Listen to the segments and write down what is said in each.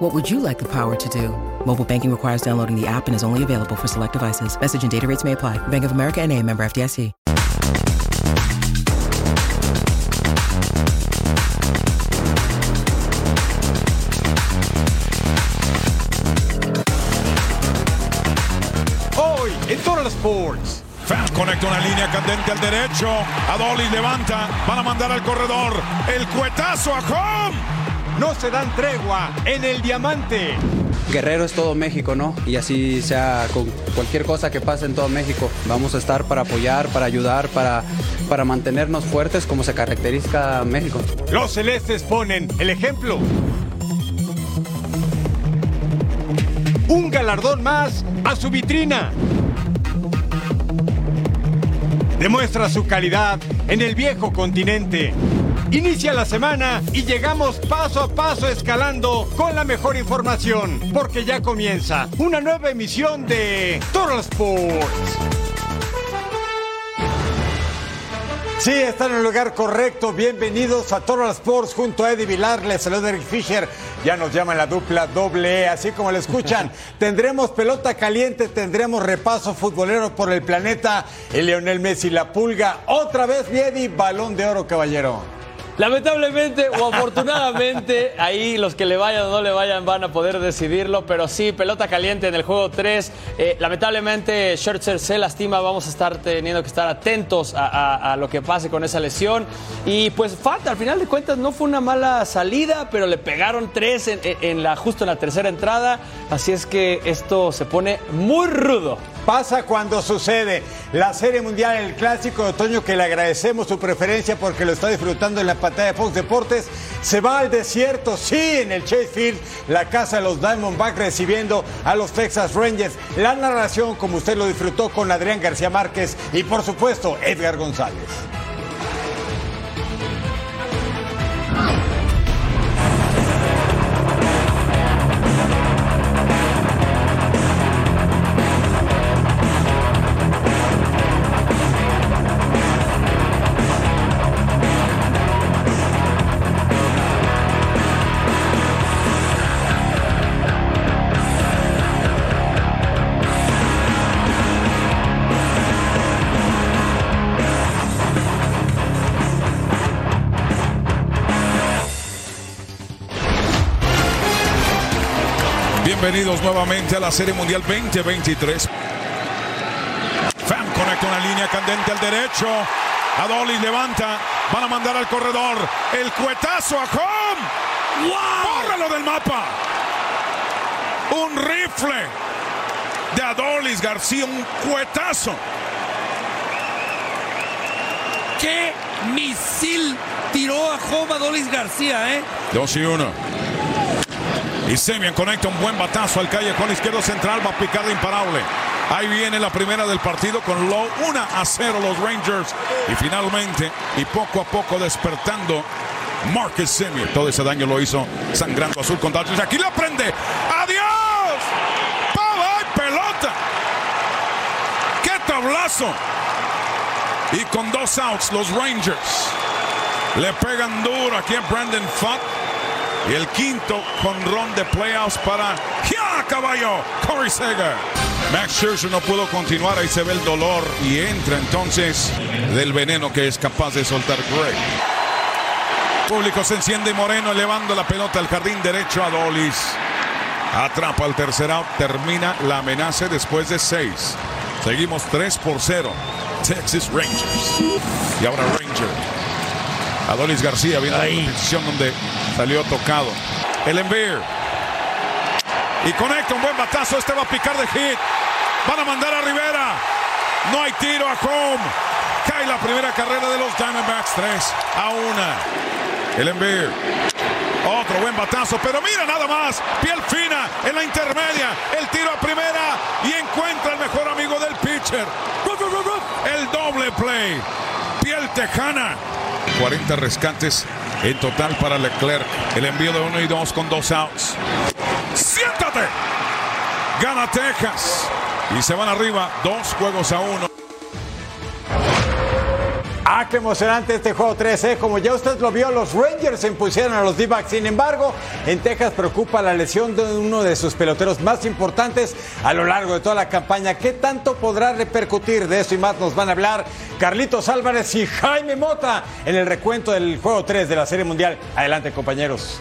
What would you like the power to do? Mobile banking requires downloading the app and is only available for select devices. Message and data rates may apply. Bank of America and a member FDIC. Hoy en Total Sports. Fans conecta una línea candente al derecho. Adolis levanta. Van a mandar al corredor. El cuetazo a home. No se dan tregua en el diamante. Guerrero es todo México, ¿no? Y así sea con cualquier cosa que pase en todo México. Vamos a estar para apoyar, para ayudar, para, para mantenernos fuertes como se caracteriza México. Los celestes ponen el ejemplo. Un galardón más a su vitrina. Demuestra su calidad en el viejo continente. Inicia la semana y llegamos paso a paso escalando con la mejor información, porque ya comienza una nueva emisión de Total Sports. Sí, están en el lugar correcto. Bienvenidos a Total Sports junto a Eddie Vilar. Les saluda Eric Fisher. Ya nos llaman la dupla doble E, así como le escuchan. tendremos pelota caliente, tendremos repaso futbolero por el planeta. El Lionel Messi, la pulga. Otra vez, Eddie, balón de oro, caballero. Lamentablemente o afortunadamente, ahí los que le vayan o no le vayan van a poder decidirlo, pero sí, pelota caliente en el juego 3. Eh, lamentablemente, Scherzer se lastima, vamos a estar teniendo que estar atentos a, lo que pase con esa lesión. Y pues falta, al final de cuentas no fue una mala salida, pero le pegaron tres en la, justo en la tercera entrada, así es que esto se pone muy rudo. Pasa cuando sucede. La Serie Mundial, el clásico de otoño, que le agradecemos su preferencia porque lo está disfrutando en la pantalla de Fox Deportes, se va al desierto, sí, en el Chase Field, la casa de los Diamondbacks recibiendo a los Texas Rangers. La narración, como usted lo disfrutó con Adrián García Márquez y, por supuesto, Edgar González. Bienvenidos nuevamente a la Serie Mundial 2023. Fam conecta una línea candente al derecho. Adolis levanta. Van a mandar al corredor. El cuetazo a home. ¡Bórralo del mapa! Un rifle de Adolis García. Un cuetazo. ¡Qué misil tiró a Joma Dolis García, eh! 2 y 1. Y Semian conecta un buen batazo al calle con izquierdo central. Va a picar de imparable. Ahí viene la primera del partido con Low 1 a 0 los Rangers. Y finalmente, y poco a poco despertando, Marcus Semian. Todo ese daño lo hizo sangrando azul con Dodgers. Aquí lo prende. ¡Adiós! ¡Pava y pelota! ¡Qué tablazo! Y con dos outs, los Rangers le pegan duro aquí a Brandon Fott. Y el quinto ron de playoffs para ¡Ya, caballo! Corey Seager. Max Scherzer no pudo continuar, ahí se ve el dolor y entra entonces del veneno que es capaz de soltar Gray. Público se enciende y Moreno elevando la pelota al jardín derecho a Dolis. Atrapa el tercer out, termina la amenaza después de seis. Seguimos 3 por 0. Texas Rangers. Y ahora Ranger. Adolis García viene a la posición donde salió tocado. El envío. Y conecta un buen batazo. Este va a picar de hit. Van a mandar a Rivera. No hay tiro a home. Cae la primera carrera de los Diamondbacks. 3 a 1. El envío. Otro buen batazo, pero mira nada más. Piel fina en la intermedia. El tiro a primera y encuentra el mejor amigo del pitcher. El doble play. Piel tejana. 40 rescates en total para Leclerc. El envío de uno y dos con dos outs. ¡Siéntate! Gana Texas. Y se van arriba dos juegos a uno. Ah, qué emocionante este juego 13. Como ya usted lo vio, los Rangers se impusieron a los D-backs. Sin embargo, en Texas preocupa la lesión de uno de sus peloteros más importantes a lo largo de toda la campaña. ¿Qué tanto podrá repercutir? De eso y más nos van a hablar Carlitos Álvarez y Jaime Mota en el recuento del juego 3 de la Serie Mundial. Adelante, compañeros.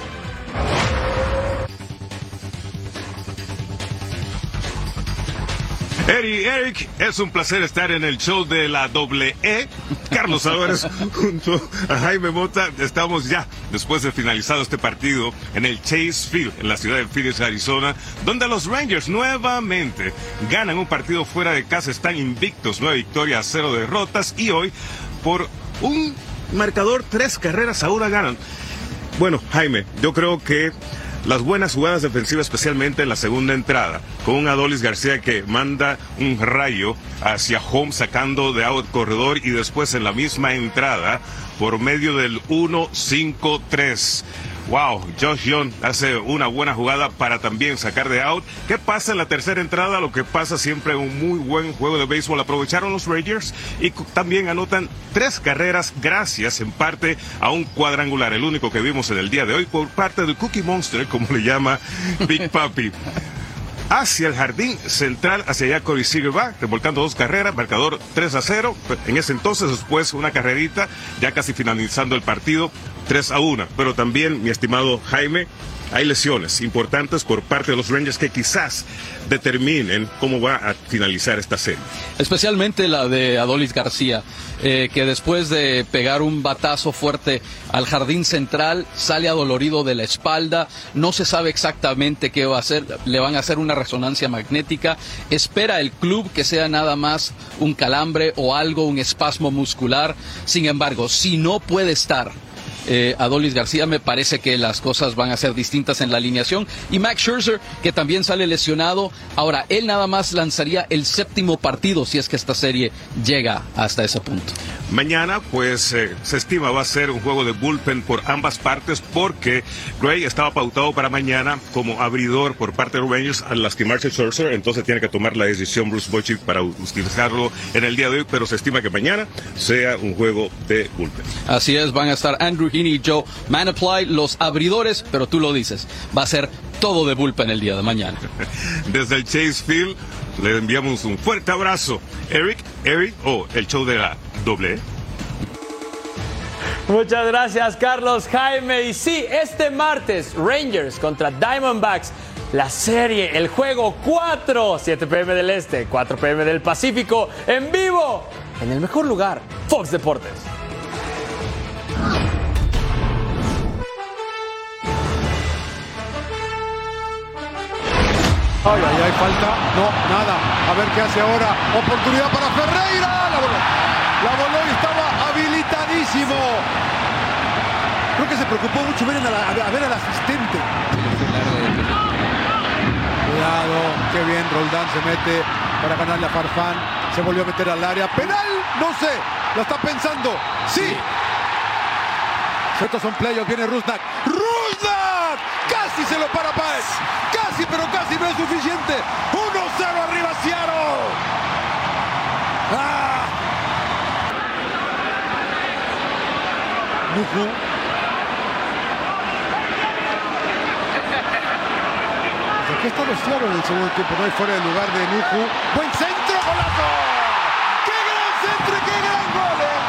Eri, Eric, es un placer estar en el show de la doble E. Carlos Álvarez junto a Jaime Mota. Estamos ya, después de finalizado este partido, en el Chase Field, en la ciudad de Phoenix, Arizona, donde los Rangers nuevamente ganan un partido fuera de casa. Están invictos, nueve victorias, cero derrotas. Y hoy, por un marcador, tres carreras a una ganan. Bueno, Jaime, yo creo que las buenas jugadas defensivas, especialmente en la segunda entrada, con un Adolis García que manda un rayo hacia home sacando de out corredor y después en la misma entrada por medio del 1-5-3. Wow, Josh Young hace una buena jugada para también sacar de out. ¿Qué pasa en la tercera entrada? Lo que pasa siempre en un muy buen juego de béisbol. Aprovecharon los Rangers y también anotan tres carreras gracias en parte a un cuadrangular, el único que vimos en el día de hoy por parte de Cookie Monster, como le llama Big Papi hacia el jardín central, hacia allá Corey Seager va, revolcando dos carreras, marcador 3 a 0. En ese entonces, después una carrerita, ya casi finalizando el partido, 3 a 1. Pero también, mi estimado Jaime, hay lesiones importantes por parte de los Rangers que quizás determinen cómo va a finalizar esta serie. Especialmente la de Adolis García, eh, que después de pegar un batazo fuerte al jardín central, sale adolorido de la espalda, no se sabe exactamente qué va a hacer, le van a hacer una resonancia magnética, espera el club que sea nada más un calambre o algo, un espasmo muscular, sin embargo, si no puede estar eh, Adolis García, me parece que las cosas van a ser distintas en la alineación. Y Max Scherzer, que también sale lesionado. Ahora, él nada más lanzaría el séptimo partido si es que esta serie llega hasta ese punto. Mañana, pues eh, se estima va a ser un juego de bullpen por ambas partes porque Gray estaba pautado para mañana como abridor por parte de los Rangers al lastimarse Scherzer, entonces tiene que tomar la decisión Bruce Bochy para utilizarlo en el día de hoy, pero se estima que mañana sea un juego de bullpen. Así es, van a estar Andrew Heaney y Joe Manaply, los abridores, pero tú lo dices, va a ser todo de bullpen el día de mañana. Desde el Chase Field le enviamos un fuerte abrazo. Eric, Eric, o el show de la doble. E. Muchas gracias, Carlos Jaime. Y sí, este martes, Rangers contra Diamondbacks. La serie, el juego 4, 7 pm del Este, 4 pm del Pacífico, en vivo, en el mejor lugar, Fox Deportes. Ay, ay, ay, falta. No, nada. A ver qué hace ahora. Oportunidad para Ferreira. La voló. La voló y estaba habilitadísimo. Creo que se preocupó mucho ver a, ver al asistente. Cuidado, qué bien. Roldán se mete para ganarle a Farfán. Se volvió a meter al área. Penal, no sé. Lo está pensando. Sí. Estos son playos. Viene Rusnak. ¡Rusnak! Casi se lo para Páez. Casi, pero casi no es suficiente. 1-0 arriba Seattle. ¡Ah! Nuju. Aquí está Seattle en el segundo tiempo. No hay fuera del lugar de Nuju. Buen centro, golazo. ¡Qué gran centro y qué gran gol! eh!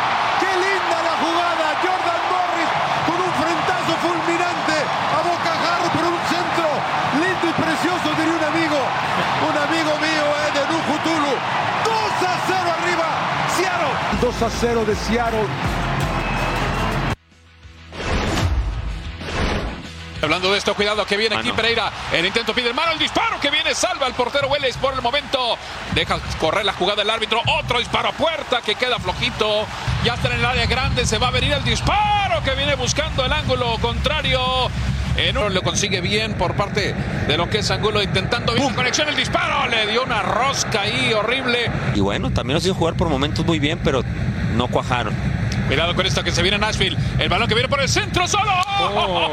¡Qué linda la jugada! Jordan Morris con un frentazo fulminante a bocajarro, pero un centro lindo y precioso, diría un amigo. Un amigo mío eh, de Nuju Tulu. 2 a 0 arriba, Seattle. 2 a 0 de Seattle. Hablando de esto, cuidado que viene aquí Pereira. El intento pide el mano, el disparo que viene, salva al portero Vélez por el momento. Deja correr la jugada del árbitro. Otro disparo a puerta que queda flojito. Ya está en el área grande, se va a venir el disparo que viene buscando el ángulo contrario. En uno lo consigue bien por parte de lo que es Angulo intentando bien conexión, el disparo. Le dio una rosca ahí horrible. Y bueno, también lo hicieron jugar por momentos muy bien, pero no cuajaron. Cuidado con esto que se viene Nashville. El balón que viene por el centro solo. Oh,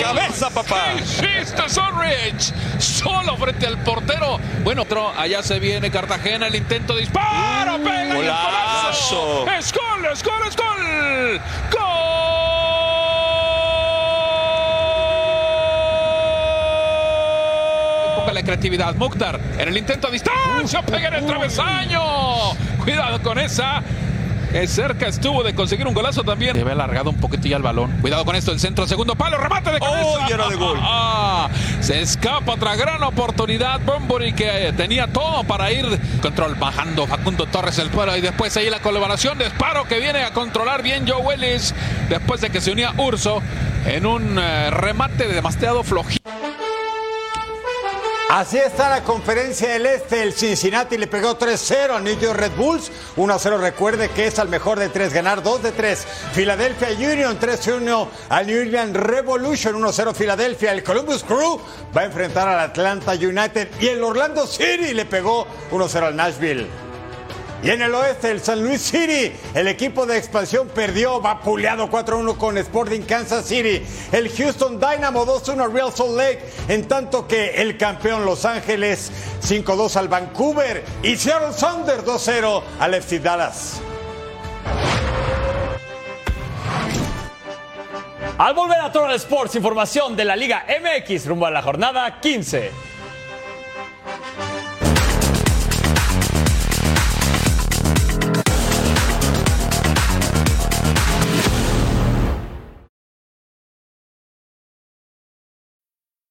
cabeza, papá. Hiciste Sonrich. Solo frente al portero. Bueno, otro, allá se viene Cartagena. El intento de disparo. Uh, pega y el golazo. Es gol, es gol, es gol. Gol. Ponga la creatividad. Mukhtar en el intento a distancia. Pega en el travesaño. Cuidado con esa. Cerca estuvo de conseguir un golazo también. Debe alargado un poquito ya el balón. Cuidado con esto, el centro, segundo palo, remate de cabeza. Oh, y era de gol. Ah, se escapa otra gran oportunidad. Bumburi que tenía todo para ir. Control bajando Facundo Torres el pueblo y después ahí la colaboración de Sparo que viene a controlar bien Joe Willis después de que se unía Urso en un eh, remate demasiado flojito. Así está la conferencia del Este. El Cincinnati le pegó 3-0 al New York Red Bulls. 1-0 recuerde que es al mejor de tres ganar, 2 de 3. Philadelphia Union 3-1 al New England Revolution. 1-0 Philadelphia. El Columbus Crew va a enfrentar al Atlanta United. Y el Orlando City le pegó 1-0 al Nashville. Y en el oeste, el San Luis City, el equipo de expansión perdió, vapuleado 4-1 con Sporting Kansas City. El Houston Dynamo 2-1 al Real Salt Lake, en tanto que el campeón Los Ángeles 5-2 al Vancouver y Seattle Sounders 2-0 al FC Dallas. Al volver a Total Sports, información de la Liga MX rumbo a la jornada 15.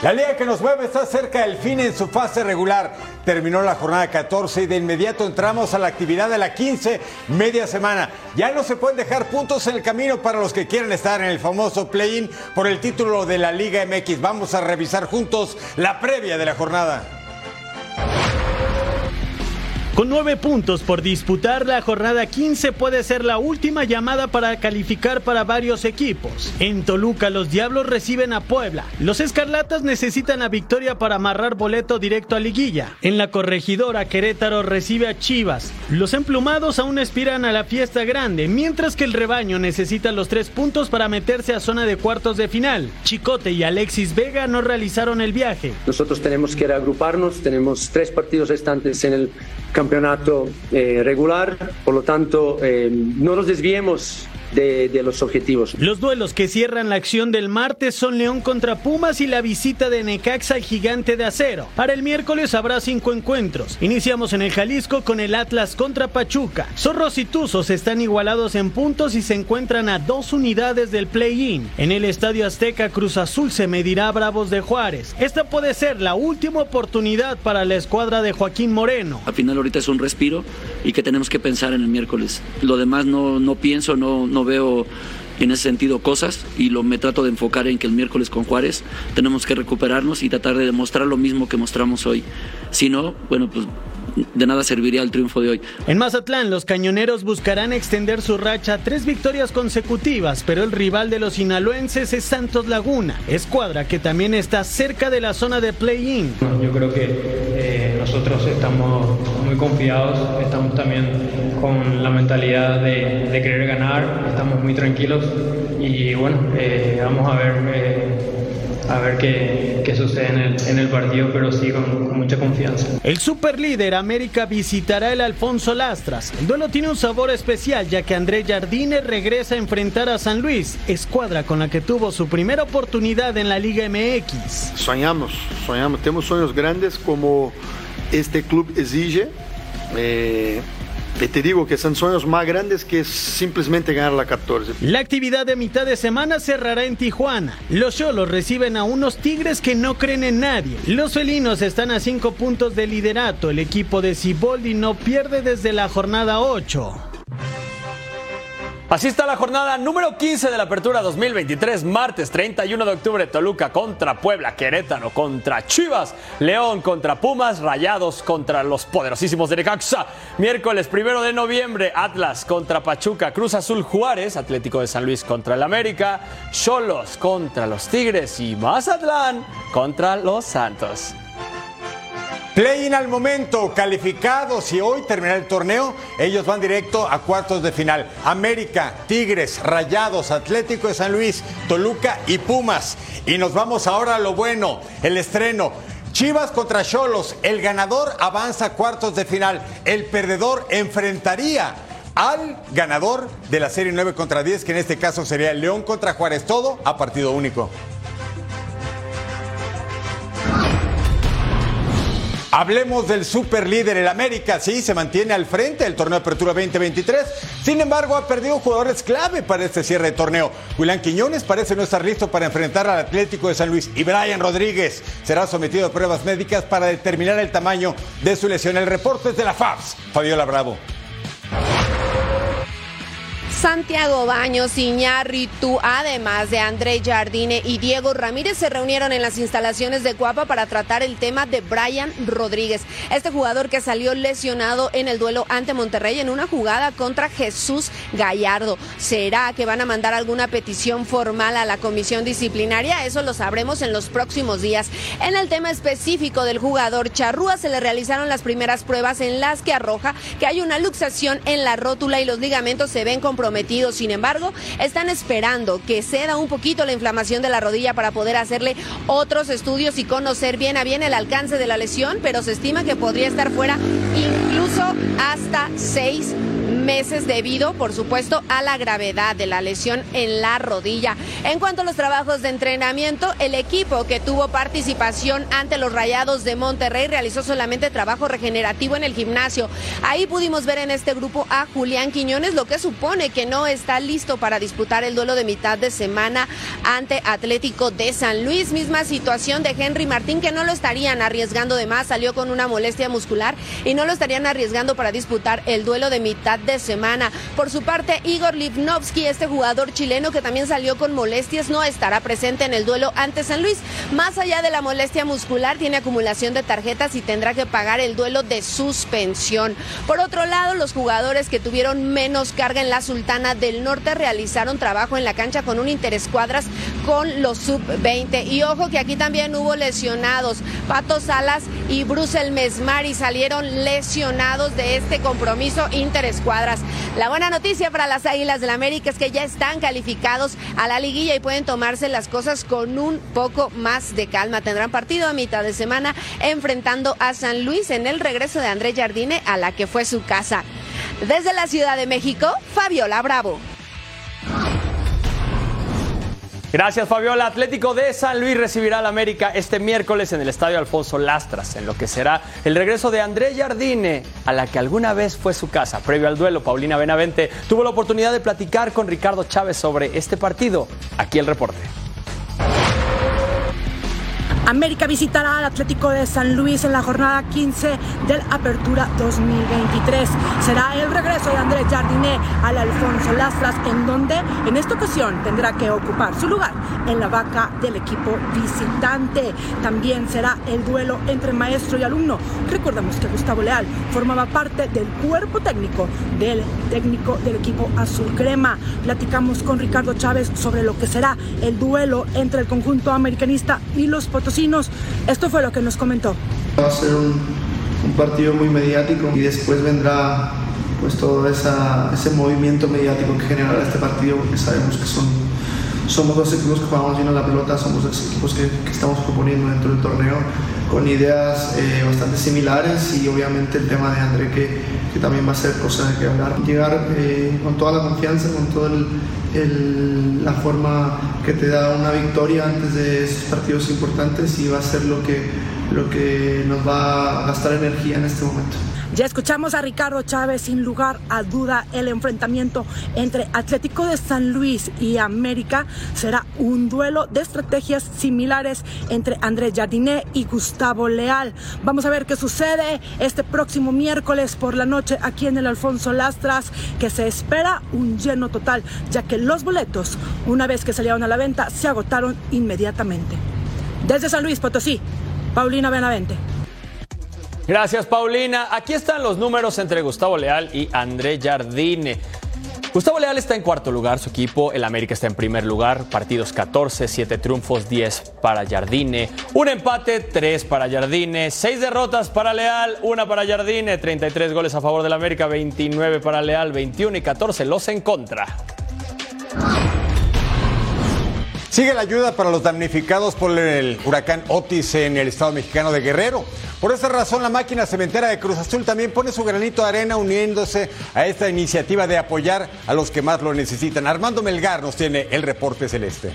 La liga que nos mueve está cerca del fin en su fase regular. Terminó la jornada 14 y de inmediato entramos a la actividad de la 15, media semana. Ya no se pueden dejar puntos en el camino para los que quieren estar en el famoso play-in por el título de la Liga MX. Vamos a revisar juntos la previa de la jornada. Con nueve puntos por disputar, la jornada 15 puede ser la última llamada para calificar para varios equipos. En Toluca, los Diablos reciben a Puebla. Los Escarlatas necesitan la victoria para amarrar boleto directo a Liguilla. En la corregidora, Querétaro recibe a Chivas. Los emplumados aún aspiran a la fiesta grande, mientras que el rebaño necesita los tres puntos para meterse a zona de cuartos de final. Chicote y Alexis Vega no realizaron el viaje. Nosotros tenemos que reagruparnos, tenemos tres partidos restantes en el campeonato eh, regular, por lo tanto eh, no nos desviemos de, de, los objetivos. Los duelos que cierran la acción del martes son León contra Pumas y la visita de Necaxa al gigante de acero. Para el miércoles habrá cinco encuentros. Iniciamos en el Jalisco con el Atlas contra Pachuca. Zorros y Tuzos están igualados en puntos y se encuentran a dos unidades del play-in. En el Estadio Azteca Cruz Azul se medirá a Bravos de Juárez. Esta puede ser la última oportunidad para la escuadra de Joaquín Moreno. Al final ahorita es un respiro y que tenemos que pensar en el miércoles. Lo demás no, no pienso, no, no veo en ese sentido cosas y lo me trato de enfocar en que el miércoles con Juárez tenemos que recuperarnos y tratar de demostrar lo mismo que mostramos hoy. Si no, bueno, pues de nada serviría el triunfo de hoy. En Mazatlán, los cañoneros buscarán extender su racha a tres victorias consecutivas, pero el rival de los sinaloenses es Santos Laguna, escuadra que también está cerca de la zona de play-in. Yo creo que eh, nosotros estamos muy confiados, estamos también con la mentalidad de, de querer ganar, estamos muy tranquilos y bueno, eh, vamos a ver. Eh, a ver qué, qué sucede en el, en el, partido, pero sí con, con, mucha confianza. El superlíder América visitará el Alfonso Lastras. El duelo tiene un sabor especial ya que André Jardine regresa a enfrentar a San Luis, escuadra con la que tuvo su primera oportunidad en la Liga MX. Soñamos, soñamos, tenemos sueños grandes como este club exige. Eh, te digo que son sueños más grandes que simplemente ganar la 14. La actividad de mitad de semana cerrará en Tijuana. Los Cholos reciben a unos Tigres que no creen en nadie. Los felinos están a cinco puntos de liderato. El equipo de Ciboldi no pierde desde la jornada 8. Así está la jornada número 15 de la Apertura 2023, martes 31 de octubre, Toluca contra Puebla, Querétaro contra Chivas, León contra Pumas, Rayados contra los poderosísimos de Necaxa, miércoles 1 de noviembre, Atlas contra Pachuca, Cruz Azul Juárez, Atlético de San Luis contra el América, Cholos contra los Tigres y Mazatlán contra los Santos. Play-in al momento, calificados y hoy termina el torneo, ellos van directo a cuartos de final. América, Tigres, Rayados, Atlético de San Luis, Toluca y Pumas. Y nos vamos ahora a lo bueno, el estreno. Chivas contra Cholos, el ganador avanza a cuartos de final, el perdedor enfrentaría al ganador de la serie 9 contra 10, que en este caso sería León contra Juárez, todo a partido único. Hablemos del superlíder, el América, sí, se mantiene al frente del torneo de Apertura 2023. Sin embargo, ha perdido jugadores clave para este cierre de torneo. Julián Quiñones parece no estar listo para enfrentar al Atlético de San Luis y Brian Rodríguez será sometido a pruebas médicas para determinar el tamaño de su lesión. El reporte es de la FABS, Fabiola Bravo. Santiago Baños, Iñárritu, además de André Jardine y Diego Ramírez, se reunieron en las instalaciones de Cuapa para tratar el tema de Brian Rodríguez, este jugador que salió lesionado en el duelo ante Monterrey en una jugada contra Jesús Gallardo. ¿Será que van a mandar alguna petición formal a la comisión disciplinaria? Eso lo sabremos en los próximos días. En el tema específico del jugador Charrúa se le realizaron las primeras pruebas en las que arroja que hay una luxación en la rótula y los ligamentos se ven sin embargo, están esperando que ceda un poquito la inflamación de la rodilla para poder hacerle otros estudios y conocer bien a bien el alcance de la lesión, pero se estima que podría estar fuera incluso hasta seis meses debido, por supuesto, a la gravedad de la lesión en la rodilla. En cuanto a los trabajos de entrenamiento, el equipo que tuvo participación ante los Rayados de Monterrey realizó solamente trabajo regenerativo en el gimnasio. Ahí pudimos ver en este grupo a Julián Quiñones, lo que supone que no está listo para disputar el duelo de mitad de semana ante Atlético de San Luis. Misma situación de Henry Martín, que no lo estarían arriesgando de más, salió con una molestia muscular y no lo estarían arriesgando para disputar el duelo de mitad de semana. Por su parte, Igor Livnovsky, este jugador chileno que también salió con molestias, no estará presente en el duelo ante San Luis. Más allá de la molestia muscular, tiene acumulación de tarjetas y tendrá que pagar el duelo de suspensión. Por otro lado, los jugadores que tuvieron menos carga en la Sultana del Norte realizaron trabajo en la cancha con un interescuadras con los sub-20. Y ojo que aquí también hubo lesionados. Pato Salas y Bruce Mesmari salieron lesionados de este compromiso interescuadras. La buena noticia para las Águilas del la América es que ya están calificados a la liguilla y pueden tomarse las cosas con un poco más de calma. Tendrán partido a mitad de semana enfrentando a San Luis en el regreso de André Jardine a la que fue su casa. Desde la Ciudad de México, Fabiola Bravo. Gracias, Fabiola. Atlético de San Luis recibirá al América este miércoles en el Estadio Alfonso Lastras, en lo que será el regreso de André Jardine, a la que alguna vez fue su casa. Previo al duelo, Paulina Benavente tuvo la oportunidad de platicar con Ricardo Chávez sobre este partido. Aquí el reporte. América visitará al Atlético de San Luis en la jornada 15 del Apertura 2023. Será el regreso de Andrés Jardiné al Alfonso Lastras, en donde en esta ocasión tendrá que ocupar su lugar en la vaca del equipo visitante. También será el duelo entre maestro y alumno. Recordemos que Gustavo Leal formaba parte del cuerpo técnico del técnico del equipo azul crema. Platicamos con Ricardo Chávez sobre lo que será el duelo entre el conjunto americanista y los potosinos esto fue lo que nos comentó. Va a ser un, partido muy mediático y después vendrá pues todo ese movimiento mediático que generará este partido porque sabemos que son, somos dos equipos que jugamos bien a la pelota, somos dos equipos que, estamos proponiendo dentro del torneo con ideas eh, bastante similares y obviamente el tema de André que, que, también va a ser cosa de que hablar. Llegar eh, con toda la confianza, con toda la forma que te da una victoria antes de esos partidos importantes y va a ser lo que lo que nos va a gastar energía en este momento. Ya escuchamos a Ricardo Chávez, sin lugar a duda, el enfrentamiento entre Atlético de San Luis y América será un duelo de estrategias similares entre Andrés Jardiné y Gustavo Leal. Vamos a ver qué sucede este próximo miércoles por la noche aquí en el Alfonso Lastras, que se espera un lleno total, ya que los boletos, una vez que salieron a la venta, se agotaron inmediatamente. Desde San Luis Potosí, Paulina Benavente. Gracias, Paulina. Aquí están los números entre Gustavo Leal y André Jardine. Gustavo Leal está en cuarto lugar, su equipo, el América está en primer lugar, partidos 14, 7 triunfos, 10 para Jardine, un empate, 3 para Jardine, 6 derrotas para Leal, 1 para Jardine, 33 goles a favor del América, 29 para Leal, 21 y 14 los en contra. Sigue la ayuda para los damnificados por el huracán Otis en el estado mexicano de Guerrero. Por esa razón, la máquina cementera de Cruz Azul también pone su granito de arena uniéndose a esta iniciativa de apoyar a los que más lo necesitan. Armando Melgar nos tiene el reporte celeste.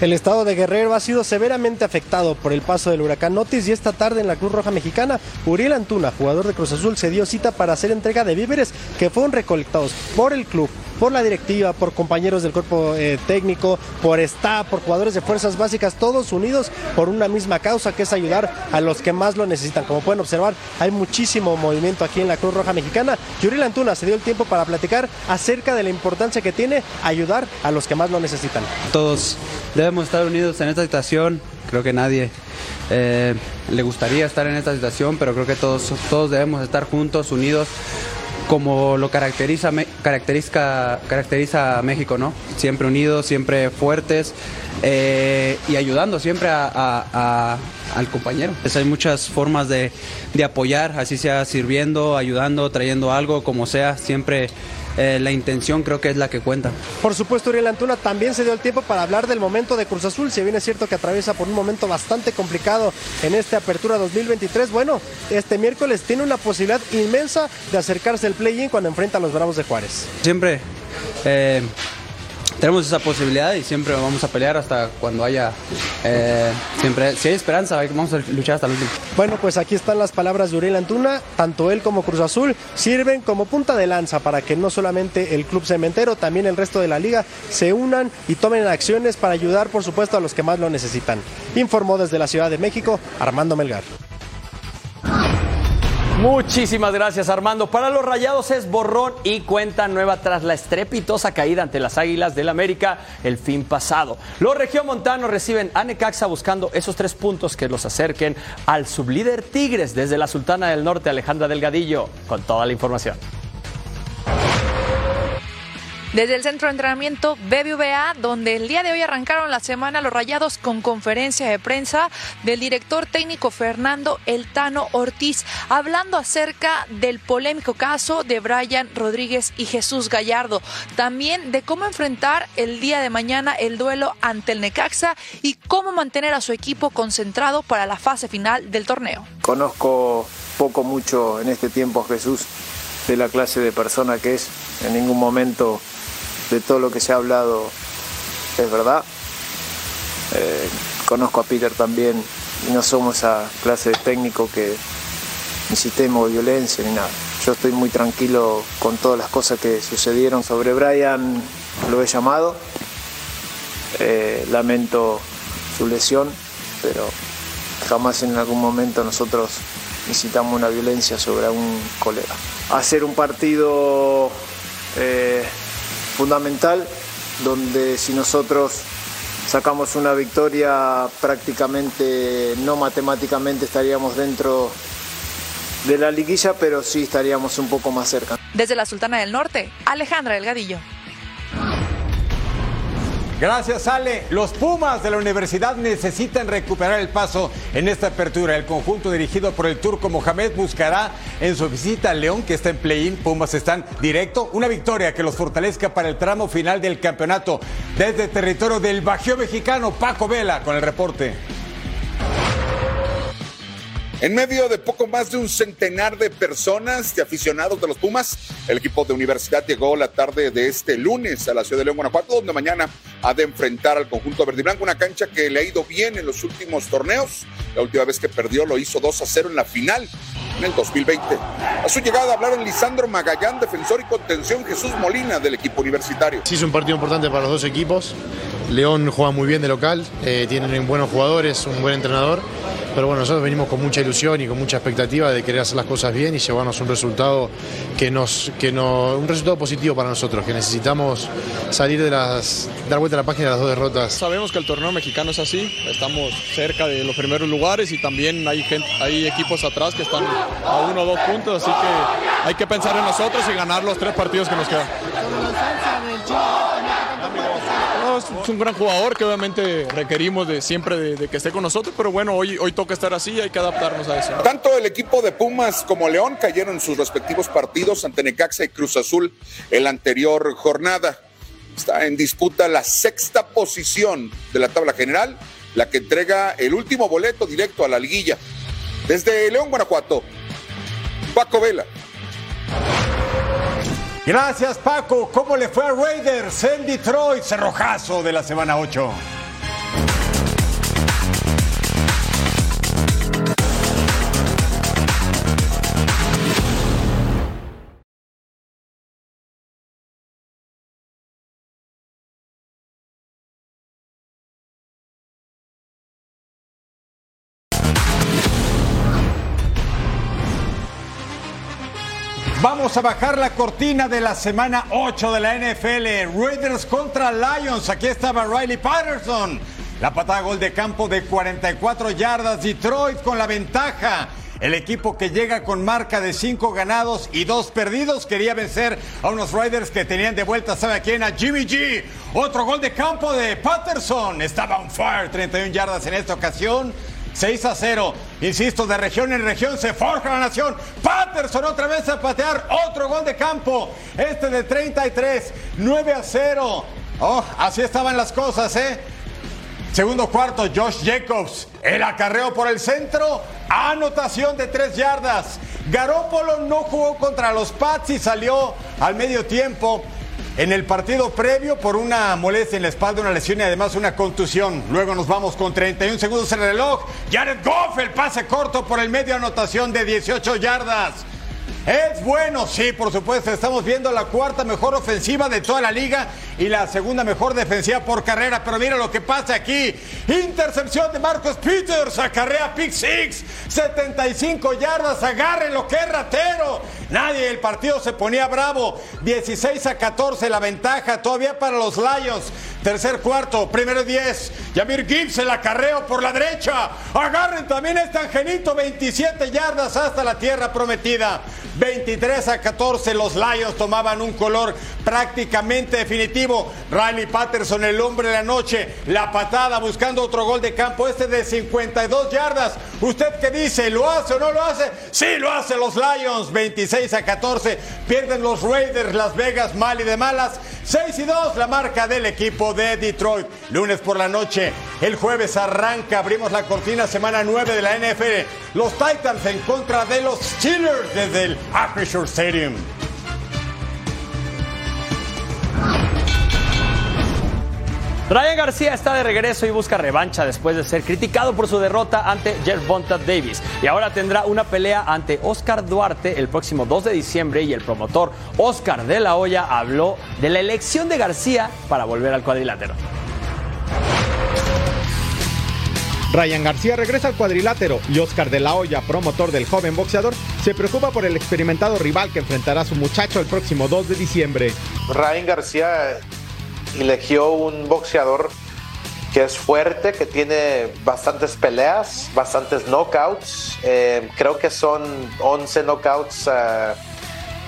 El estado de Guerrero ha sido severamente afectado por el paso del huracán Otis y esta tarde en la Cruz Roja Mexicana, Uriel Antuna, jugador de Cruz Azul, se dio cita para hacer entrega de víveres que fueron recolectados por el club por la directiva, por compañeros del cuerpo eh, técnico, por staff, por jugadores de fuerzas básicas, todos unidos por una misma causa que es ayudar a los que más lo necesitan. Como pueden observar, hay muchísimo movimiento aquí en la Cruz Roja Mexicana. Yuri Antuna se dio el tiempo para platicar acerca de la importancia que tiene ayudar a los que más lo necesitan. Todos debemos estar unidos en esta situación. Creo que nadie eh, le gustaría estar en esta situación, pero creo que todos, todos debemos estar juntos, unidos como lo caracteriza, caracteriza, caracteriza México, ¿no? Siempre unidos, siempre fuertes eh, y ayudando siempre a, al compañero. Pues hay muchas formas de, de apoyar, así sea sirviendo, ayudando, trayendo algo, como sea, siempre eh, la intención creo que es la que cuenta. Por supuesto, Uriel Antuna también se dio el tiempo para hablar del momento de Cruz Azul. Si bien es cierto que atraviesa por un momento bastante complicado en esta apertura 2023, bueno, este miércoles tiene una posibilidad inmensa de acercarse al play-in cuando enfrenta a los Bravos de Juárez. Siempre. Eh, tenemos esa posibilidad y siempre vamos a pelear hasta cuando haya, eh, siempre, si hay esperanza, vamos a luchar hasta el último. Bueno, pues aquí están las palabras de Uriel Antuna, tanto él como Cruz Azul sirven como punta de lanza para que no solamente el club cementero, también el resto de la liga se unan y tomen acciones para ayudar, por supuesto, a los que más lo necesitan. Informó desde la Ciudad de México Armando Melgar. Muchísimas gracias Armando. Para los Rayados es borrón y cuenta nueva tras la estrepitosa caída ante las Águilas del América el fin pasado. Los regiomontanos reciben a Necaxa buscando esos tres puntos que los acerquen al sublíder Tigres desde la Sultana del Norte Alejandra Delgadillo con toda la información. Desde el centro de entrenamiento BBVA, donde el día de hoy arrancaron la semana los rayados con conferencia de prensa del director técnico Fernando Eltano Ortiz, hablando acerca del polémico caso de Brian Rodríguez y Jesús Gallardo. También de cómo enfrentar el día de mañana el duelo ante el Necaxa y cómo mantener a su equipo concentrado para la fase final del torneo. Conozco poco mucho en este tiempo a Jesús de la clase de persona que es. En ningún momento de todo lo que se ha hablado es verdad. Eh, conozco a Peter también y no somos esa clase de técnico que incitemos violencia ni nada. Yo estoy muy tranquilo con todas las cosas que sucedieron sobre Brian, lo he llamado. Eh, lamento su lesión, pero jamás en algún momento nosotros incitamos una violencia sobre un colega. Hacer un partido eh, fundamental, donde si nosotros sacamos una victoria prácticamente, no matemáticamente estaríamos dentro de la liguilla, pero sí estaríamos un poco más cerca. Desde la Sultana del Norte, Alejandra Delgadillo. Gracias, Ale. Los Pumas de la universidad necesitan recuperar el paso en esta apertura. El conjunto dirigido por el turco Mohamed buscará en su visita al León, que está en play-in. Pumas están directo. Una victoria que los fortalezca para el tramo final del campeonato. Desde territorio del Bajío mexicano, Paco Vela con el reporte. En medio de poco más de un centenar de personas, de aficionados de los Pumas, el equipo de universidad llegó la tarde de este lunes a la ciudad de León, Guanajuato, donde mañana ha de enfrentar al conjunto verde y blanco, una cancha que le ha ido bien en los últimos torneos. La última vez que perdió lo hizo 2 a 0 en la final en el 2020. A su llegada hablaron Lisandro Magallán, defensor y contención Jesús Molina del equipo universitario. Sí, es un partido importante para los dos equipos. León juega muy bien de local, eh, tienen buenos jugadores, un buen entrenador, pero bueno, nosotros venimos con mucha ilusión y con mucha expectativa de querer hacer las cosas bien y llevarnos un resultado que nos, que no, un resultado positivo para nosotros, que necesitamos salir de las, dar vuelta a la página de las dos derrotas. Sabemos que el torneo mexicano es así, estamos cerca de los primeros lugares y también hay gente, hay equipos atrás que están a uno o dos puntos, así que hay que pensar en nosotros y ganar los tres partidos que nos quedan. Es un gran jugador que obviamente requerimos de siempre de, de que esté con nosotros, pero bueno, hoy, hoy toca estar así y hay que adaptarnos a eso. Tanto el equipo de Pumas como León cayeron en sus respectivos partidos ante Necaxa y Cruz Azul en la anterior jornada. Está en disputa la sexta posición de la tabla general, la que entrega el último boleto directo a la liguilla. Desde León, Guanajuato, Paco Vela. Gracias, Paco. ¿Cómo le fue a Raiders en Detroit? Cerrojazo de la semana 8. Vamos a bajar la cortina de la semana 8 de la NFL. Raiders contra Lions. Aquí estaba Riley Patterson. La patada gol de campo de 44 yardas. Detroit con la ventaja. El equipo que llega con marca de 5 ganados y 2 perdidos quería vencer a unos Raiders que tenían de vuelta, ¿sabe a quién? A Jimmy G. Otro gol de campo de Patterson. Estaba on fire, 31 yardas en esta ocasión. 6 a 0. Insisto, de región en región se forja la nación. Patterson otra vez a patear otro gol de campo. Este de 33. 9 a 0. Oh, así estaban las cosas, ¿eh? Segundo cuarto, Josh Jacobs. El acarreo por el centro. Anotación de 3 yardas. Garópolo no jugó contra los Pats y salió al medio tiempo en el partido previo por una molestia en la espalda, una lesión y además una contusión. Luego nos vamos con 31 segundos en el reloj. Jared Goff, el pase corto por el medio, anotación de 18 yardas. Es bueno, sí, por supuesto. Estamos viendo la cuarta mejor ofensiva de toda la liga y la segunda mejor defensiva por carrera. Pero mira lo que pasa aquí. Intercepción de Marcos Peters, acarrea pick six, 75 yardas, agarren lo que es ratero. Nadie, el partido se ponía bravo. 16 a 14 la ventaja todavía para los Lions. Tercer cuarto, primero 10. Yamir Gibbs el acarreo por la derecha. Agarren también este angelito, 27 yardas hasta la tierra prometida. 23 a 14 los Lions tomaban un color prácticamente definitivo. Riley Patterson, el hombre de la noche, la patada buscando otro gol de campo, este de 52 yardas. ¿Usted qué dice? ¿Lo hace o no lo hace? Sí, lo hace los Lions. 26 a 14. Pierden los Raiders, Las Vegas, mal y de malas. 6 y 2 la marca del equipo de Detroit. Lunes por la noche. El jueves arranca. Abrimos la cortina semana 9 de la NFL. Los Titans en contra de los Steelers desde el Aperture Stadium. Ryan García está de regreso y busca revancha después de ser criticado por su derrota ante Gervonta Davis. Y ahora tendrá una pelea ante Oscar Duarte el próximo 2 de diciembre y el promotor Oscar de la Hoya habló de la elección de García para volver al cuadrilátero. Ryan García regresa al cuadrilátero y Oscar de la Hoya, promotor del joven boxeador, se preocupa por el experimentado rival que enfrentará a su muchacho el próximo 2 de diciembre. Ryan García eligió un boxeador que es fuerte, que tiene bastantes peleas, bastantes knockouts. Eh, creo que son 11 knockouts uh,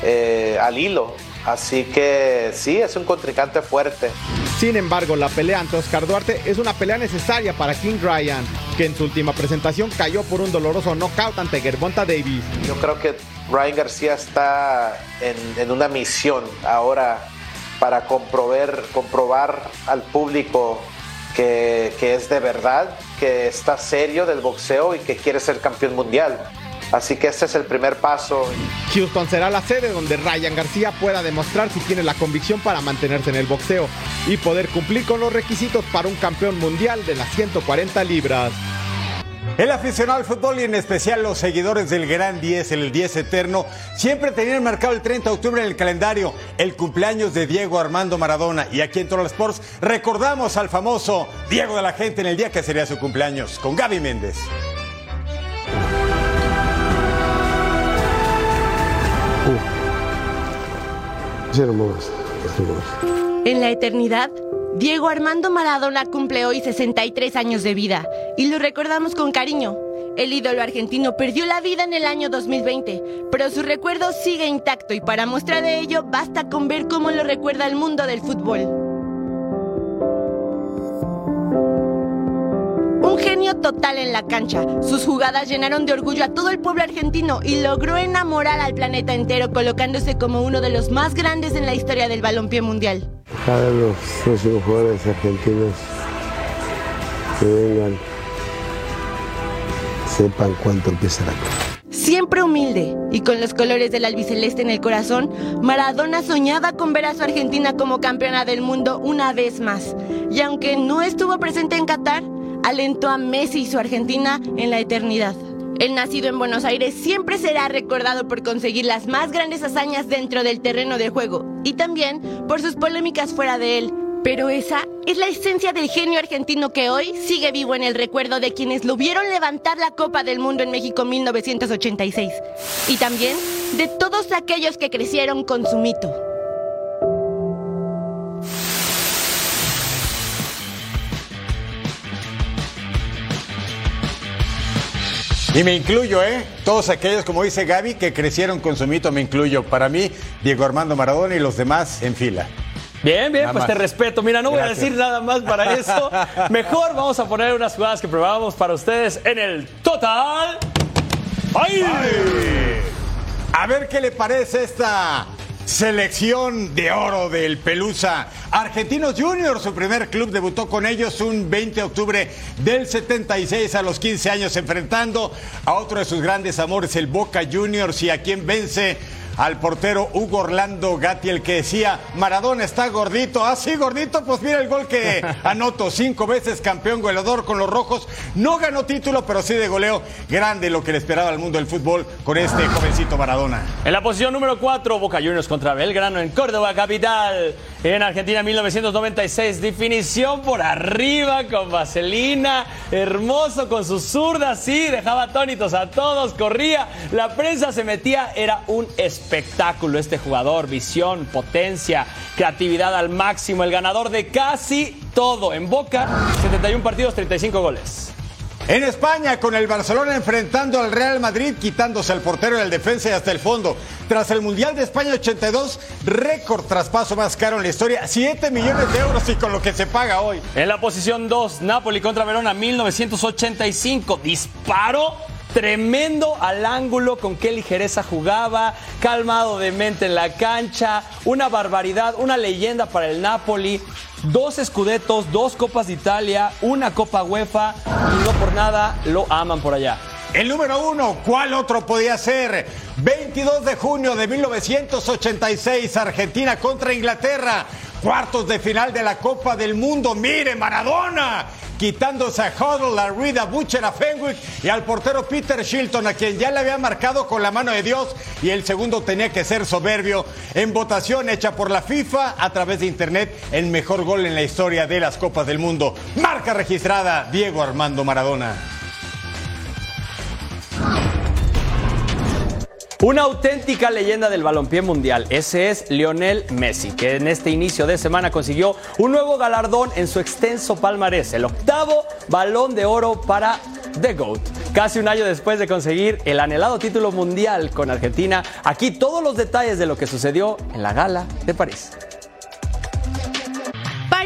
eh, al hilo. Así que sí, es un contrincante fuerte. Sin embargo, la pelea ante Oscar Duarte es una pelea necesaria para King Ryan, que en su última presentación cayó por un doloroso knockout ante Gervonta Davis. Yo creo que Ryan García está en, en una misión ahora para comprobar, al público que, que es de verdad, que está serio del boxeo y que quiere ser campeón mundial. Así que ese es el primer paso. Houston será la sede donde Ryan García pueda demostrar si tiene la convicción para mantenerse en el boxeo y poder cumplir con los requisitos para un campeón mundial de las 140 libras. El aficionado al fútbol y en especial los seguidores del Gran 10, el 10 eterno, siempre tenían marcado el 30 de octubre en el calendario el cumpleaños de Diego Armando Maradona. Y aquí en Total Sports recordamos al famoso Diego de la Gente en el día que sería su cumpleaños, con Gaby Méndez. En la eternidad, Diego Armando Maradona cumple hoy 63 años de vida y lo recordamos con cariño. El ídolo argentino perdió la vida en el año 2020, pero su recuerdo sigue intacto y para muestra de ello basta con ver cómo lo recuerda el mundo del fútbol. Un genio total en la cancha. Sus jugadas llenaron de orgullo a todo el pueblo argentino y logró enamorar al planeta entero colocándose como uno de los más grandes en la historia del balompié mundial. Cada los próximos jugadores argentinos que vengan sepan cuánto empieza la cosa. Siempre humilde y con los colores del albiceleste en el corazón, Maradona soñaba con ver a su Argentina como campeona del mundo una vez más. Y aunque no estuvo presente en Qatar, alentó a Messi y su Argentina en la eternidad. El nacido en Buenos Aires siempre será recordado por conseguir las más grandes hazañas dentro del terreno de juego y también por sus polémicas fuera de él. Pero esa es la esencia del genio argentino que hoy sigue vivo en el recuerdo de quienes lo vieron levantar la Copa del Mundo en México 1986 y también de todos aquellos que crecieron con su mito. Y me incluyo, ¿eh? Todos aquellos, como dice Gaby, que crecieron con su mito, me incluyo. Para mí, Diego Armando Maradona y los demás en fila. Bien, bien, Nada pues más. te respeto. Mira, no voy a decir nada más para eso. Mejor vamos a poner unas jugadas que probamos para ustedes en el Total. ¡Ay! A ver qué le parece esta selección de oro del Pelusa. Argentinos Juniors, su primer club, debutó con ellos un 20 de octubre del 76 a los 15 años, enfrentando a otro de sus grandes amores, el Boca Juniors, y a quien vence al portero Hugo Orlando Gatti, el que decía, Maradona está gordito. Ah, sí, gordito, pues mira el gol que anoto. Cinco veces campeón goleador con los rojos. No ganó título, pero sí de goleo. Grande lo que le esperaba al mundo del fútbol con este jovencito Maradona. En la posición número 4, Boca Juniors contra Belgrano en Córdoba, capital. En Argentina, 1996. Definición por arriba con vaselina. Hermoso con su zurda, sí, dejaba atónitos a todos. Corría, la prensa se metía. Era un espectáculo este jugador. Visión, potencia, creatividad al máximo. El ganador de casi todo. En Boca, 71 partidos, 35 goles. En España, con el Barcelona enfrentando al Real Madrid, quitándose al portero y al defensa y hasta el fondo. Tras el Mundial de España 82, récord traspaso más caro en la historia, 7 millones de euros y con lo que se paga hoy. En la posición 2, Napoli contra Verona, 1985. Disparo tremendo al ángulo, con qué ligereza jugaba, calmado de mente en la cancha, una barbaridad, una leyenda para el Napoli. Dos escudetos, dos copas de Italia, una copa UEFA no por nada lo aman por allá. El número uno, ¿cuál otro podía ser? 22 de junio de 1986, Argentina contra Inglaterra. Cuartos de final de la Copa del Mundo. Mire, Maradona. Quitándose a Huddle, a Reed, a Butcher, a Fenwick y al portero Peter Shilton, a quien ya le había marcado con la mano de Dios. Y el segundo tenía que ser soberbio. En votación hecha por la FIFA a través de Internet, el mejor gol en la historia de las Copas del Mundo. Marca registrada, Diego Armando Maradona. Una auténtica leyenda del balompié mundial. Ese es Lionel Messi, que en este inicio de semana consiguió un nuevo galardón en su extenso palmarés, el octavo balón de oro para The GOAT. Casi un año después de conseguir el anhelado título mundial con Argentina, aquí todos los detalles de lo que sucedió en la gala de París.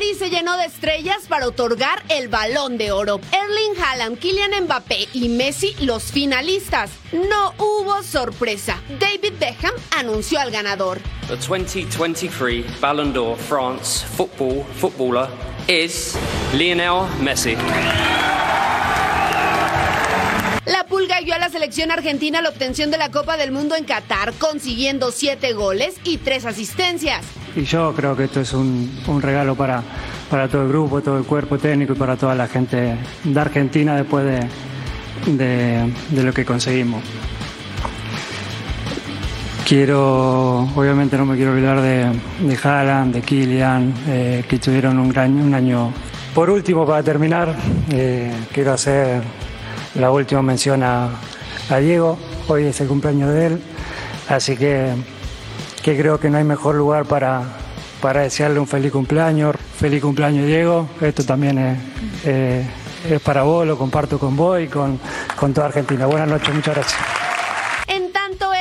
París se llenó de estrellas para otorgar el balón de oro. Erling Haaland, Kylian Mbappé y Messi los finalistas. No hubo sorpresa. David Beckham anunció al ganador. The 2023 Ballon d'Or France football footballer is Lionel Messi. La Pulga guió a la selección argentina la obtención de la Copa del Mundo en Qatar, consiguiendo siete goles y tres asistencias. Y yo creo que esto es un, un regalo para, para todo el grupo, todo el cuerpo técnico y para toda la gente de Argentina después de, de, lo que conseguimos. Quiero, obviamente no me quiero olvidar de, de Haaland, de Kylian, eh, que tuvieron un, gran, un año. Por último, para terminar, eh, quiero hacer la última mención a, a Diego. Hoy es el cumpleaños de él, así que, que creo que no hay mejor lugar para, para desearle un feliz cumpleaños. Feliz cumpleaños, Diego. Esto también es, eh, es para vos, lo comparto con vos y con, con toda Argentina. Buenas noches, muchas gracias.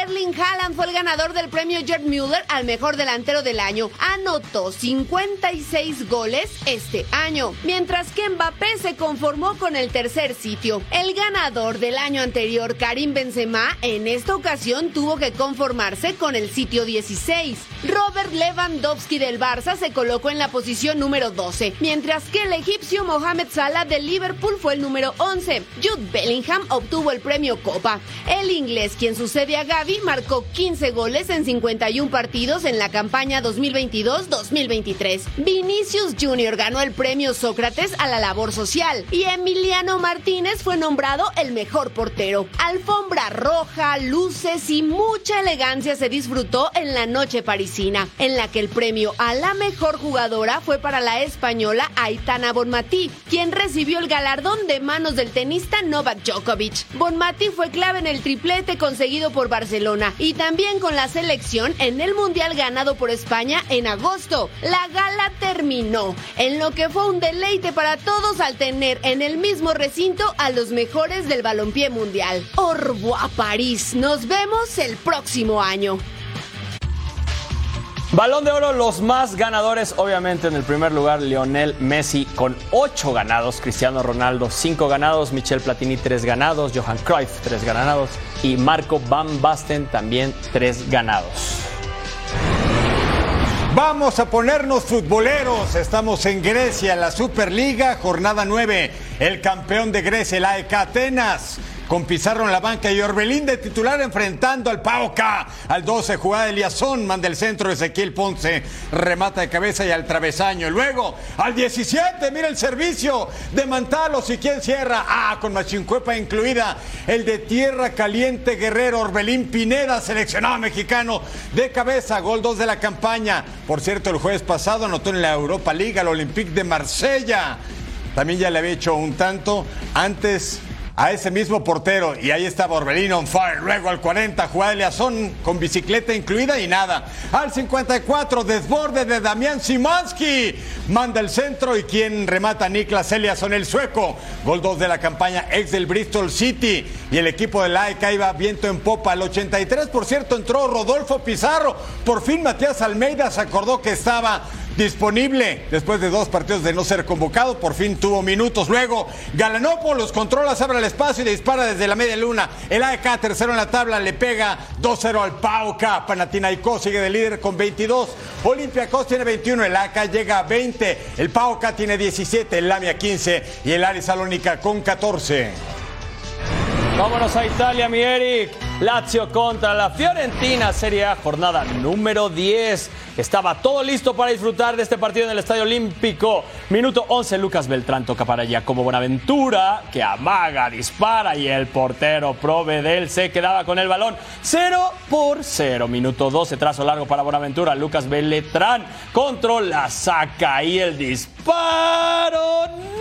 Erling Haaland fue el ganador del premio Gerd Müller al mejor delantero del año. Anotó 56 goles este año, mientras que Mbappé se conformó con el tercer sitio. El ganador del año anterior, Karim Benzema, en esta ocasión tuvo que conformarse con el sitio 16. Robert Lewandowski del Barça se colocó en la posición número 12, mientras que el egipcio Mohamed Salah del Liverpool fue el número 11. Jude Bellingham obtuvo el premio Copa. El inglés, quien sucede a Marcó 15 goles en 51 partidos en la campaña 2022-2023. Vinicius Jr. ganó el premio Sócrates a la labor social y Emiliano Martínez fue nombrado el mejor portero. Alfombra roja, luces y mucha elegancia se disfrutó en la noche parisina, en la que el premio a la mejor jugadora fue para la española Aitana Bonmatí, quien recibió el galardón de manos del tenista Novak Djokovic. Bonmatí fue clave en el triplete conseguido por Barcelona y también con la selección en el Mundial ganado por España en agosto. La gala terminó, en lo que fue un deleite para todos al tener en el mismo recinto a los mejores del balompié mundial. Orbo a París, nos vemos el próximo año. Balón de oro, los más ganadores, obviamente en el primer lugar Lionel Messi con 8 ganados, Cristiano Ronaldo 5 ganados, Michel Platini 3 ganados, Johan Cruyff 3 ganados y Marco Van Basten también 3 ganados. Vamos a ponernos futboleros. Estamos en Grecia, la Superliga, jornada 9. El campeón de Grecia, el AEK Atenas. Con Pizarro en la banca y Orbelín de titular enfrentando al Pauca. Al 12, jugada de Liazón, manda el centro Ezequiel Ponce. Remata de cabeza y al travesaño. Luego, al 17, mira el servicio de Mantalos y quién cierra. Ah, con Machincuepa incluida. El de Tierra Caliente Guerrero, Orbelín Pineda, seleccionado mexicano de cabeza. Gol 2 de la campaña. Por cierto, el jueves pasado anotó en la Europa League al Olympique de Marsella. También ya le había hecho un tanto antes a ese mismo portero. Y ahí estaba Orbelín on fire. Luego al 40, jugada de Leazón con bicicleta incluida y nada. Al 54, desborde de Damián Simanski. Manda el centro y quien remata Niklas Eliasson, el sueco. Gol 2 de la campaña ex del Bristol City. Y el equipo de Laika iba viento en popa. Al 83, por cierto, entró Rodolfo Pizarro. Por fin Matías Almeida se acordó que estaba disponible después de dos partidos de no ser convocado. Por fin tuvo minutos. Luego, Galanopoulos controla, abre el espacio y dispara desde la media luna. El AEK, tercero en la tabla, le pega 2-0 al Pauca. Panathinaikos sigue de líder con 22. Olympiacos tiene 21. El AEK llega a 20. El Pauca tiene 17. El Lamia 15. Y el Ari Salónica con 14. Vámonos a Italia, mi Eric. Lazio contra la Fiorentina, Serie A, jornada número 10. Estaba todo listo para disfrutar de este partido en el Estadio Olímpico. Minuto 11, Lucas Beltrán toca para Giacomo Buenaventura, que amaga, dispara y el portero Provedel se quedaba con el balón. 0 por 0. Minuto 12, trazo largo para Buenaventura. Lucas Beltrán controla, saca y el disparo.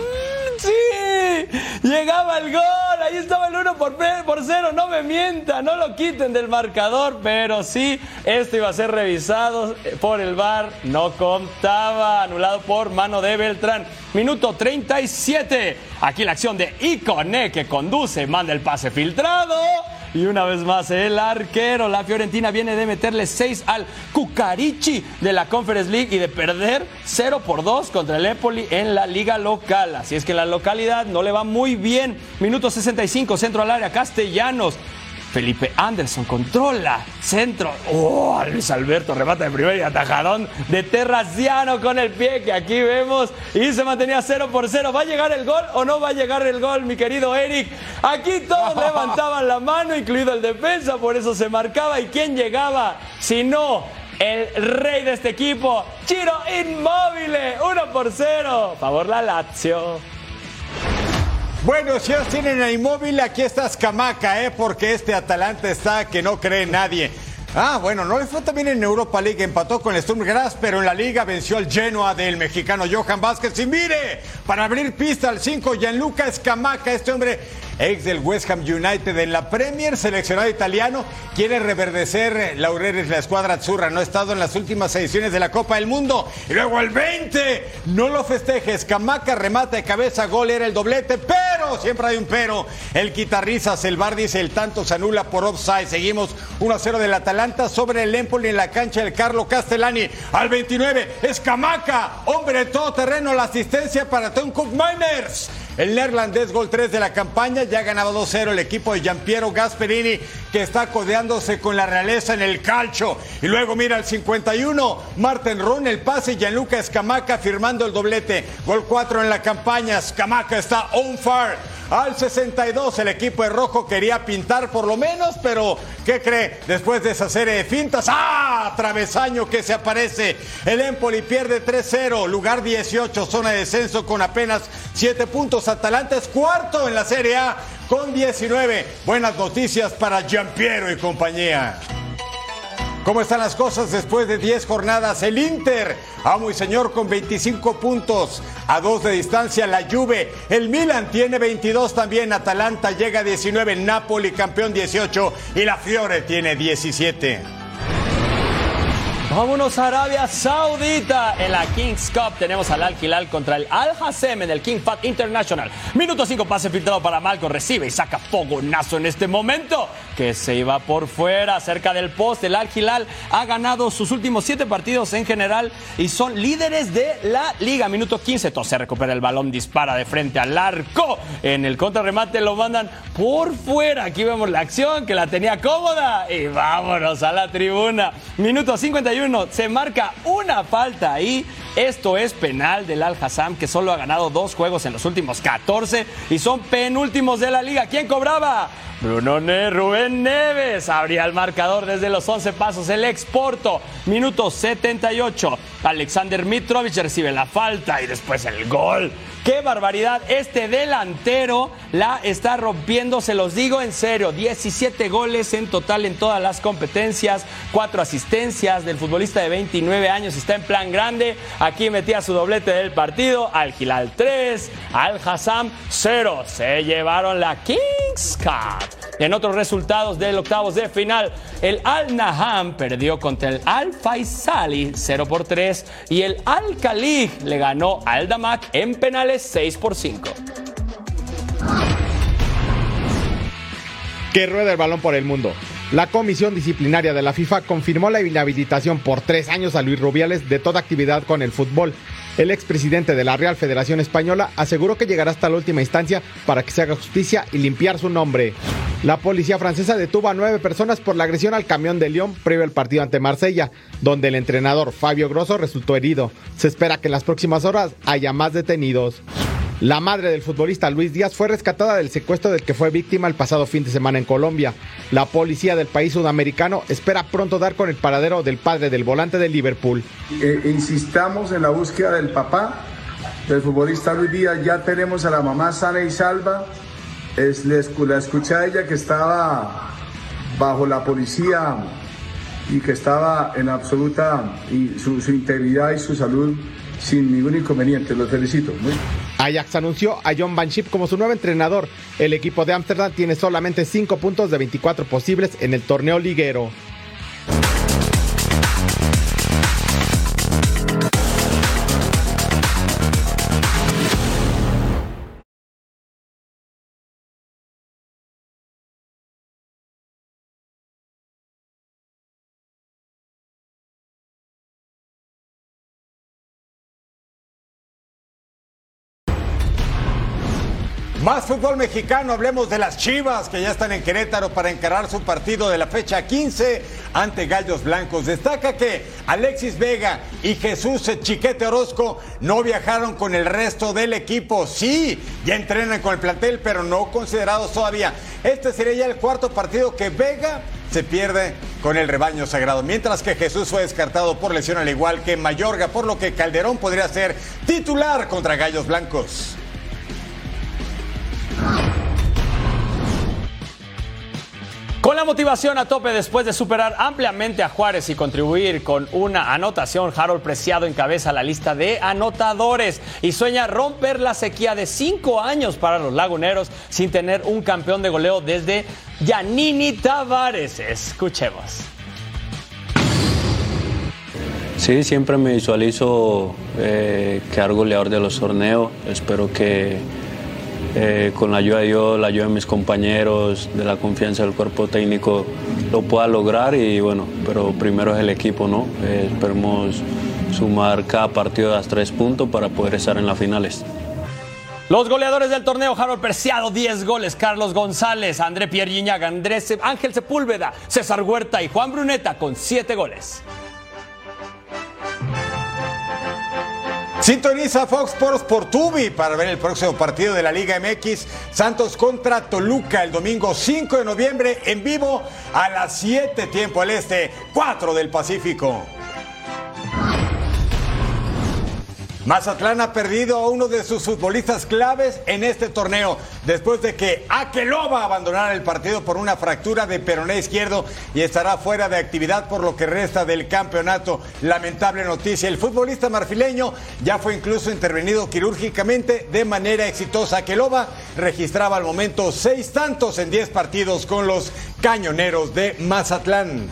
¡Sí! Llegaba el gol. Ahí estaba el 1 por, por 0. No me mientan, no lo quiten del marcador. Pero sí, esto iba a ser revisado por el VAR. No contaba. Anulado por mano de Beltrán. Minuto 37. Aquí la acción de Icone que conduce, manda el pase filtrado. Y una vez más, el arquero, la Fiorentina viene de meterle 6 al Cucarichi de la Conference League y de perder 0 por 2 contra el Empoli en la liga local. Así es que la localidad no le va muy bien. Minuto 65, centro al área, Castellanos. Felipe Anderson controla, centro. Oh, Luis Alberto remata de primera y atajadón de Terraciano con el pie que aquí vemos y se mantenía 0 por 0. ¿Va a llegar el gol o no va a llegar el gol, mi querido Eric? Aquí todos levantaban la mano, incluido el defensa, por eso se marcaba. ¿Y quién llegaba? Si no, el rey de este equipo, Chiro Inmóvil, 1 por 0. Favor la Lazio. Bueno, si ellos tienen el inmóvil, aquí está Escamaca, ¿eh? porque este Atalanta está que no cree nadie. Ah, bueno, no le fue también en Europa League, empató con el Sturm Graz, pero en la liga venció al Genoa del mexicano Johan Vázquez. Y mire, para abrir pista al 5, Gianluca Escamaca, este hombre ex del West Ham United en la Premier, seleccionado italiano, quiere reverdecer laureles la escuadra azzurra. No ha estado en las últimas ediciones de la Copa del Mundo. Y luego el 20, no lo festejes. Camaca remata de cabeza, gol era el doblete, pero siempre hay un pero. El guitarrista Selvar dice el tanto se anula por offside. Seguimos 1-0 del Atalanta sobre el Empoli en la cancha del Carlo Castellani. Al 29, es Camaca, hombre de todo terreno, la asistencia para Tom Cook Miners. El neerlandés gol 3 de la campaña ya ha ganado 2-0 el equipo de Giampiero Gasperini que está codeándose con la realeza en el calcho. Y luego mira el 51, Marten Ron el pase y Gianluca Escamaca firmando el doblete. Gol 4 en la campaña, Escamaca está on fire. Al 62 el equipo de rojo quería pintar por lo menos, pero ¿qué cree? Después de esa serie de fintas, ¡ah! Travesaño que se aparece. El Empoli pierde 3-0, lugar 18, zona de descenso con apenas 7 puntos. Atalanta es cuarto en la Serie A con 19. Buenas noticias para Giampiero y compañía. ¿Cómo están las cosas después de 10 jornadas? El Inter, amo y señor, con 25 puntos. A dos de distancia la Juve. El Milan tiene 22 también. Atalanta llega a 19. Napoli campeón 18. Y la Fiore tiene 17. Vámonos a Arabia Saudita. En la Kings Cup tenemos al Al Hilal contra el Al Hassem en el King Fat International. Minuto 5, pase filtrado para Malco. Recibe y saca fogonazo en este momento. Que se iba por fuera, cerca del poste. El Al Hilal ha ganado sus últimos 7 partidos en general y son líderes de la liga. Minuto 15, se recupera el balón, dispara de frente al arco. En el contrarremate lo mandan por fuera. Aquí vemos la acción que la tenía cómoda. Y vámonos a la tribuna. Minuto 51 se marca una falta ahí. Esto es penal del Al Hassam, que solo ha ganado dos juegos en los últimos 14 y son penúltimos de la liga. ¿Quién cobraba? Bruno ne Rubén Neves abría el marcador desde los 11 pasos. El exporto, minuto 78. Alexander Mitrovic recibe la falta y después el gol. ¡Qué barbaridad! Este delantero la está rompiendo, se los digo en serio. 17 goles en total en todas las competencias, cuatro asistencias del futbolista de 29 años. Está en plan grande. Aquí metía su doblete del partido. Al Gilal 3, Al Hassam 0. Se llevaron la Kings Cup. En otros resultados del octavos de final, el Al Naham perdió contra el Al Faisali 0 por 3 y el Al Khalid le ganó al Damak en penales 6 por 5. Que rueda el balón por el mundo. La Comisión Disciplinaria de la FIFA confirmó la inhabilitación por tres años a Luis Rubiales de toda actividad con el fútbol. El expresidente de la Real Federación Española aseguró que llegará hasta la última instancia para que se haga justicia y limpiar su nombre. La policía francesa detuvo a nueve personas por la agresión al camión de Lyon previo al partido ante Marsella, donde el entrenador Fabio Grosso resultó herido. Se espera que en las próximas horas haya más detenidos. La madre del futbolista Luis Díaz fue rescatada del secuestro del que fue víctima el pasado fin de semana en Colombia. La policía del país sudamericano espera pronto dar con el paradero del padre del volante de Liverpool. Eh, insistamos en la búsqueda del papá del futbolista Luis Díaz. Ya tenemos a la mamá sana y salva. Es, la escuché a ella que estaba bajo la policía y que estaba en absoluta y su, su integridad y su salud sin ningún inconveniente. Los felicito. Ajax anunció a John Van Schip como su nuevo entrenador. El equipo de Ámsterdam tiene solamente 5 puntos de 24 posibles en el torneo liguero. Más fútbol mexicano, hablemos de las Chivas que ya están en Querétaro para encarar su partido de la fecha 15 ante Gallos Blancos. Destaca que Alexis Vega y Jesús Chiquete Orozco no viajaron con el resto del equipo. Sí, ya entrenan con el plantel, pero no considerados todavía. Este sería ya el cuarto partido que Vega se pierde con el rebaño sagrado, mientras que Jesús fue descartado por lesión al igual que Mayorga, por lo que Calderón podría ser titular contra Gallos Blancos. Con la motivación a tope después de superar ampliamente a Juárez y contribuir con una anotación, Harold Preciado encabeza la lista de anotadores y sueña romper la sequía de cinco años para los laguneros sin tener un campeón de goleo desde Yanini Tavares. Escuchemos. Sí, siempre me visualizo eh, quedar goleador de los torneos. Espero que eh, con la ayuda de Dios, la ayuda de mis compañeros, de la confianza del cuerpo técnico, lo pueda lograr y bueno, pero primero es el equipo, ¿no? Eh, esperemos sumar cada partido de las tres puntos para poder estar en las finales. Los goleadores del torneo, Harold Preciado, 10 goles, Carlos González, André Pierre Gignac, Andrés Ángel Sepúlveda, César Huerta y Juan Bruneta con 7 goles. Sintoniza Fox Sports por Tubi para ver el próximo partido de la Liga MX Santos contra Toluca el domingo 5 de noviembre en vivo a las 7 tiempo al este, 4 del Pacífico. Mazatlán ha perdido a uno de sus futbolistas claves en este torneo, después de que Akeloba abandonara el partido por una fractura de peroné izquierdo y estará fuera de actividad por lo que resta del campeonato. Lamentable noticia, el futbolista marfileño ya fue incluso intervenido quirúrgicamente de manera exitosa. Akeloba registraba al momento seis tantos en diez partidos con los cañoneros de Mazatlán.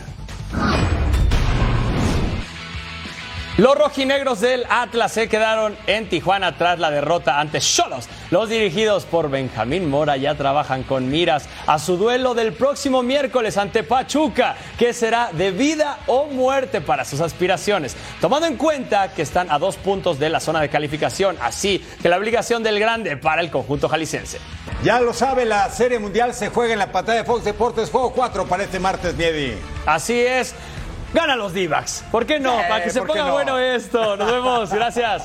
Los rojinegros del Atlas se quedaron en Tijuana tras la derrota ante Cholos. Los dirigidos por Benjamín Mora ya trabajan con miras a su duelo del próximo miércoles ante Pachuca, que será de vida o muerte para sus aspiraciones, tomando en cuenta que están a dos puntos de la zona de calificación, así que la obligación del grande para el conjunto jalicense. Ya lo sabe, la Serie Mundial se juega en la pantalla de Fox Deportes Juego 4 para este martes, Miedi. Así es. Gana los d ¿Por qué no? Eh, Para que se ¿por qué ponga no? bueno esto. Nos vemos. Gracias.